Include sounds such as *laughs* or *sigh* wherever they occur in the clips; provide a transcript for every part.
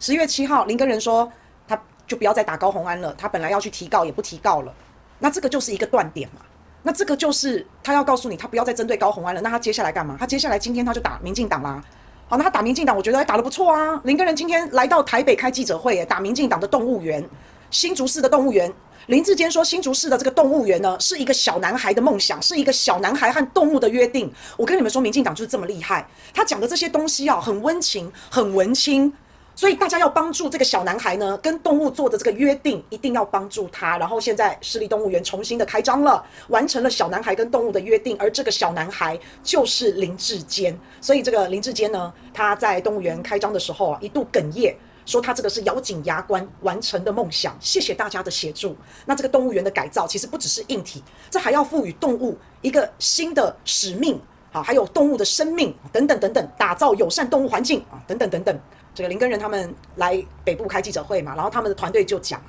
十月七号，林根仁说他就不要再打高虹安了，他本来要去提告也不提告了，那这个就是一个断点嘛。那这个就是他要告诉你，他不要再针对高虹安了。那他接下来干嘛？他接下来今天他就打民进党啦。好，那他打民进党，我觉得还打得不错啊。林根仁今天来到台北开记者会，打民进党的动物园，新竹市的动物园。林志坚说，新竹市的这个动物园呢，是一个小男孩的梦想，是一个小男孩和动物的约定。我跟你们说，民进党就是这么厉害，他讲的这些东西啊，很温情，很文青。所以大家要帮助这个小男孩呢，跟动物做的这个约定，一定要帮助他。然后现在市立动物园重新的开张了，完成了小男孩跟动物的约定，而这个小男孩就是林志坚。所以这个林志坚呢，他在动物园开张的时候啊，一度哽咽，说他这个是咬紧牙关完成的梦想。谢谢大家的协助。那这个动物园的改造其实不只是硬体，这还要赋予动物一个新的使命，好，还有动物的生命等等等等，打造友善动物环境啊，等等等等。这个林根仁他们来北部开记者会嘛，然后他们的团队就讲，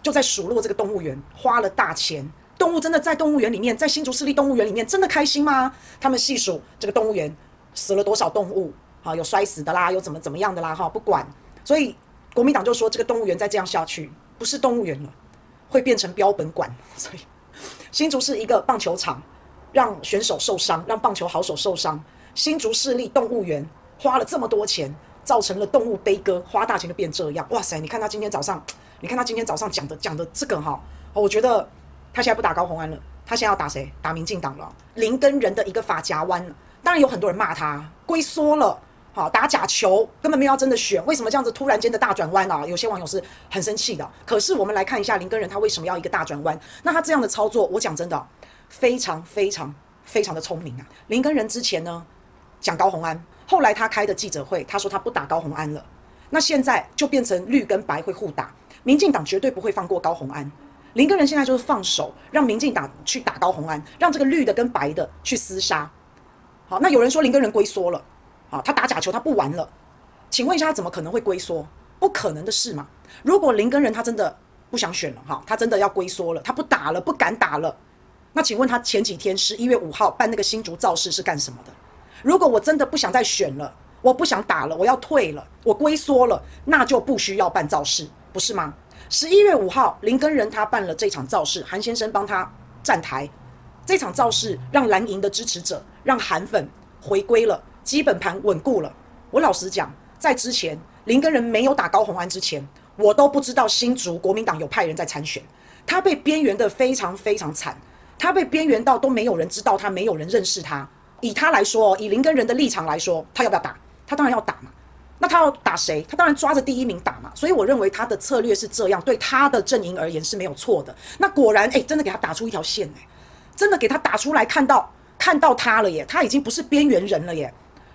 就在数落这个动物园花了大钱，动物真的在动物园里面，在新竹市立动物园里面真的开心吗？他们细数这个动物园死了多少动物，好，有摔死的啦，有怎么怎么样的啦，哈，不管。所以国民党就说这个动物园再这样下去，不是动物园了，会变成标本馆。所以 *laughs* 新竹是一个棒球场，让选手受伤，让棒球好手受伤。新竹市立动物园花了这么多钱。造成了动物悲歌，花大钱就变这样。哇塞！你看他今天早上，*tsk* 你看他今天早上讲的讲的这个哈，我觉得他现在不打高虹安了，他现在要打谁？打民进党了。林耕仁的一个发夹弯，当然有很多人骂他龟缩了，好打假球，根本没有要真的选，为什么这样子突然间的大转弯啊？有些网友是很生气的。可是我们来看一下林耕仁他为什么要一个大转弯？那他这样的操作，我讲真的，非常非常非常的聪明啊。林耕仁之前呢讲高虹安。后来他开的记者会，他说他不打高虹安了，那现在就变成绿跟白会互打，民进党绝对不会放过高虹安。林根仁现在就是放手，让民进党去打高虹安，让这个绿的跟白的去厮杀。好，那有人说林根仁龟缩了，好，他打假球他不玩了，请问一下他怎么可能会龟缩？不可能的事嘛。如果林根仁他真的不想选了哈，他真的要龟缩了，他不打了，不敢打了，那请问他前几天十一月五号办那个新竹造势是干什么的？如果我真的不想再选了，我不想打了，我要退了，我龟缩了，那就不需要办造势，不是吗？十一月五号，林根仁他办了这场造势，韩先生帮他站台，这场造势让蓝营的支持者，让韩粉回归了，基本盘稳固了。我老实讲，在之前林根仁没有打高虹安之前，我都不知道新竹国民党有派人在参选，他被边缘得非常非常惨，他被边缘到都没有人知道他，没有人认识他。以他来说，以林根人的立场来说，他要不要打？他当然要打嘛。那他要打谁？他当然抓着第一名打嘛。所以我认为他的策略是这样，对他的阵营而言是没有错的。那果然，哎，真的给他打出一条线哎，真的给他打出来，看到看到他了耶，他已经不是边缘人了耶。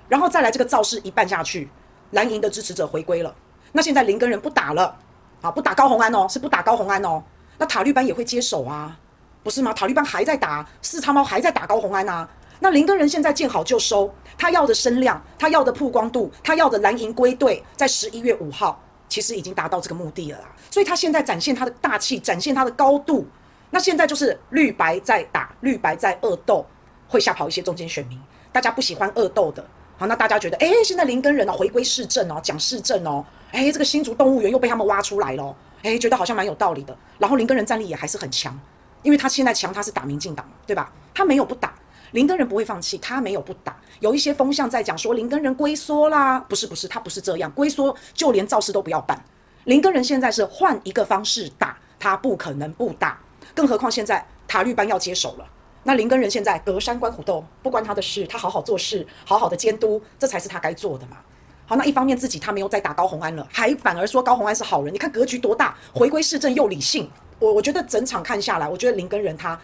然后再来这个造势一办下去，蓝营的支持者回归了。那现在林根人不打了啊，不打高虹安哦，是不打高虹安哦。那塔绿班也会接手啊，不是吗？塔绿班还在打，四叉猫还在打高虹安啊。那林根人现在见好就收，他要的声量，他要的曝光度，他要的蓝营归队，在十一月五号其实已经达到这个目的了啦。所以他现在展现他的大气，展现他的高度。那现在就是绿白在打，绿白在恶斗，会吓跑一些中间选民。大家不喜欢恶斗的，好，那大家觉得，诶，现在林根人哦，回归市政哦，讲市政哦，诶，这个新竹动物园又被他们挖出来了，诶，觉得好像蛮有道理的。然后林根人战力也还是很强，因为他现在强，他是打民进党，对吧？他没有不打。林根仁不会放弃，他没有不打。有一些风向在讲说林根仁龟缩啦，不是不是，他不是这样，龟缩就连造势都不要办。林根仁现在是换一个方式打，他不可能不打。更何况现在塔绿班要接手了，那林根仁现在隔山观虎斗，不关他的事，他好好做事，好好的监督，这才是他该做的嘛。好，那一方面自己他没有再打高虹安了，还反而说高虹安是好人，你看格局多大，回归市政又理性。我我觉得整场看下来，我觉得林根仁他。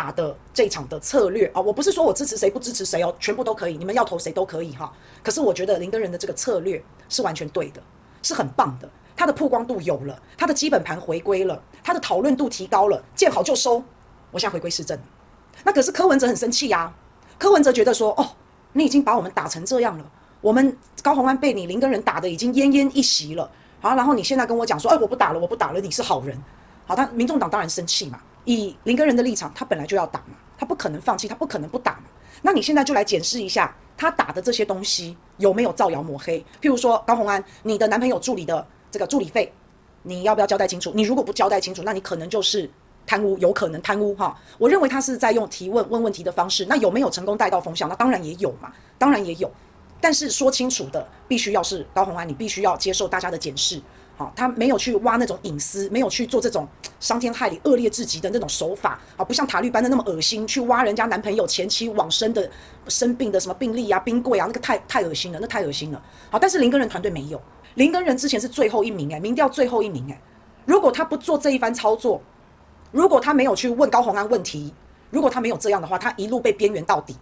打的这场的策略啊，我不是说我支持谁不支持谁哦，全部都可以，你们要投谁都可以哈。可是我觉得林根仁的这个策略是完全对的，是很棒的。他的曝光度有了，他的基本盘回归了，他的讨论度提高了，见好就收。我现在回归市政，那可是柯文哲很生气呀。柯文哲觉得说，哦，你已经把我们打成这样了，我们高虹安被你林根仁打得已经奄奄一息了，好，然后你现在跟我讲说，哎，我不打了，我不打了，你是好人。好，他民众党当然生气嘛。以林根仁的立场，他本来就要打嘛，他不可能放弃，他不可能不打嘛。那你现在就来检视一下，他打的这些东西有没有造谣抹黑？譬如说高虹安，你的男朋友助理的这个助理费，你要不要交代清楚？你如果不交代清楚，那你可能就是贪污，有可能贪污哈。我认为他是在用提问问问题的方式，那有没有成功带到风向？那当然也有嘛，当然也有。但是说清楚的，必须要是高虹安，你必须要接受大家的检视。好，他没有去挖那种隐私，没有去做这种伤天害理、恶劣至极的那种手法。好，不像塔绿班的那么恶心，去挖人家男朋友前妻往生的生病的什么病历啊、冰柜啊，那个太太恶心了，那太恶心了。好，但是林根仁团队没有，林根仁之前是最后一名诶、民调最后一名诶、如果他不做这一番操作，如果他没有去问高虹安问题，如果他没有这样的话，他一路被边缘到底。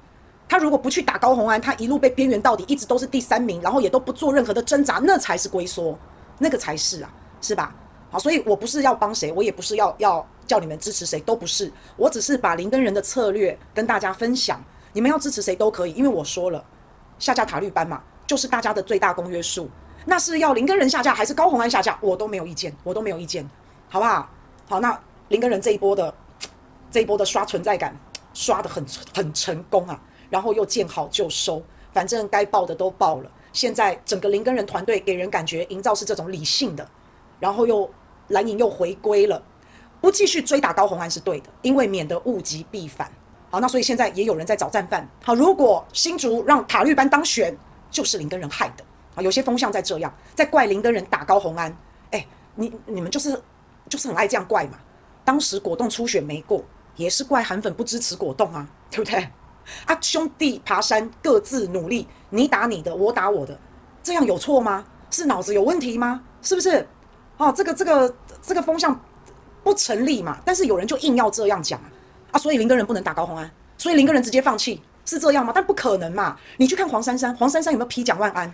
他如果不去打高虹安，他一路被边缘到底，一直都是第三名，然后也都不做任何的挣扎，那才是龟缩，那个才是啊，是吧？好，所以我不是要帮谁，我也不是要要叫你们支持谁，都不是，我只是把林耕仁的策略跟大家分享，你们要支持谁都可以，因为我说了，下架塔绿班嘛，就是大家的最大公约数，那是要林耕仁下架还是高虹安下架，我都没有意见，我都没有意见，好不好？好，那林耕仁这一波的这一波的刷存在感刷得很很成功啊。然后又见好就收，反正该报的都报了。现在整个林根人团队给人感觉营造是这种理性的，然后又蓝营又回归了，不继续追打高虹安是对的，因为免得物极必反。好，那所以现在也有人在找战犯。好，如果新竹让塔绿班当选，就是林根人害的。啊，有些风向在这样，在怪林根人打高虹安。哎，你你们就是就是很爱这样怪嘛。当时果冻初选没过，也是怪韩粉不支持果冻啊，对不对？啊，兄弟爬山各自努力，你打你的，我打我的，这样有错吗？是脑子有问题吗？是不是？哦，这个这个这个风向不成立嘛？但是有人就硬要这样讲啊，啊，所以林根人不能打高虹安，所以林根人直接放弃，是这样吗？但不可能嘛！你去看黄珊珊，黄珊珊有没有批蒋万安？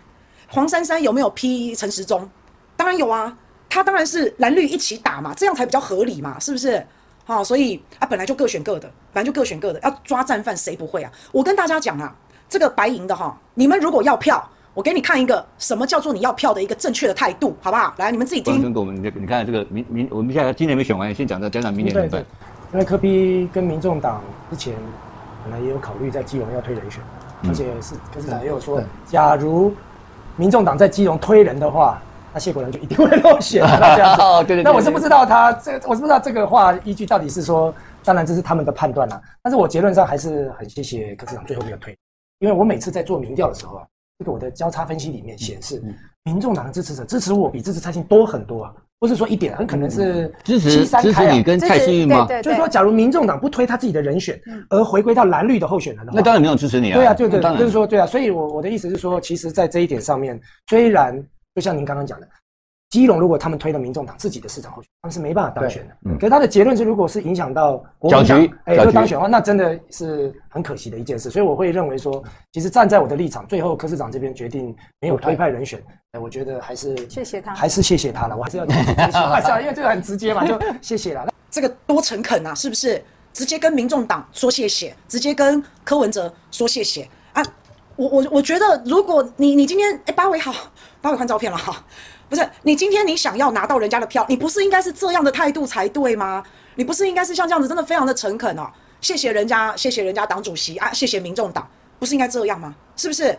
黄珊珊有没有批陈时中？当然有啊，他当然是蓝绿一起打嘛，这样才比较合理嘛，是不是？好，所以啊，本来就各选各的，本来就各选各的，要抓战犯谁不会啊？我跟大家讲啊，这个白银的哈，你们如果要票，我给你看一个什么叫做你要票的一个正确的态度，好不好？来，你们自己听。我们你看这个明明，我们现在今年没选完，先讲到讲讲明年怎么办？因为柯比跟民众党之前本来也有考虑在基隆要推人选，嗯、而且是柯市长也有说，假如民众党在基隆推人的话。那谢国梁就一定会落选了，这样子。*laughs* 哦，对对，对。那我是不知道他这，我是不知道这个话依据到底是说，当然这是他们的判断啦。但是我结论上还是很谢谢柯市长最后没有推，因为我每次在做民调的时候啊，这个我的交叉分析里面显示，民众党的支持者支持我比支持蔡英多很多啊，不是说一点，很可能是支持支持你跟蔡英文吗？就是说，假如民众党不推他自己的人选，而回归到蓝绿的候选人的话，那当然没有支持你啊。对啊，对对，就是说对啊，所以我我的意思是说，其实，在这一点上面，虽然。就像您刚刚讲的，基隆如果他们推了民众党自己的市长候选，他们是没办法当选的。嗯，可是他的结论是，如果是影响到国民党，哎，就当选的话，那真的是很可惜的一件事。所以我会认为说，其实站在我的立场，最后柯市长这边决定没有推派人选，哎，我觉得还是谢谢他，还是谢谢他了。我还是要讲这句话，*laughs* 因为这个很直接嘛，就谢谢了。这个多诚恳啊，是不是？直接跟民众党说谢谢，直接跟柯文哲说谢谢啊。我我我觉得，如果你你今天哎，八尾好，八尾换照片了哈，不是你今天你想要拿到人家的票，你不是应该是这样的态度才对吗？你不是应该是像这样子，真的非常的诚恳哦，谢谢人家，谢谢人家党主席啊，谢谢民众党，不是应该这样吗？是不是？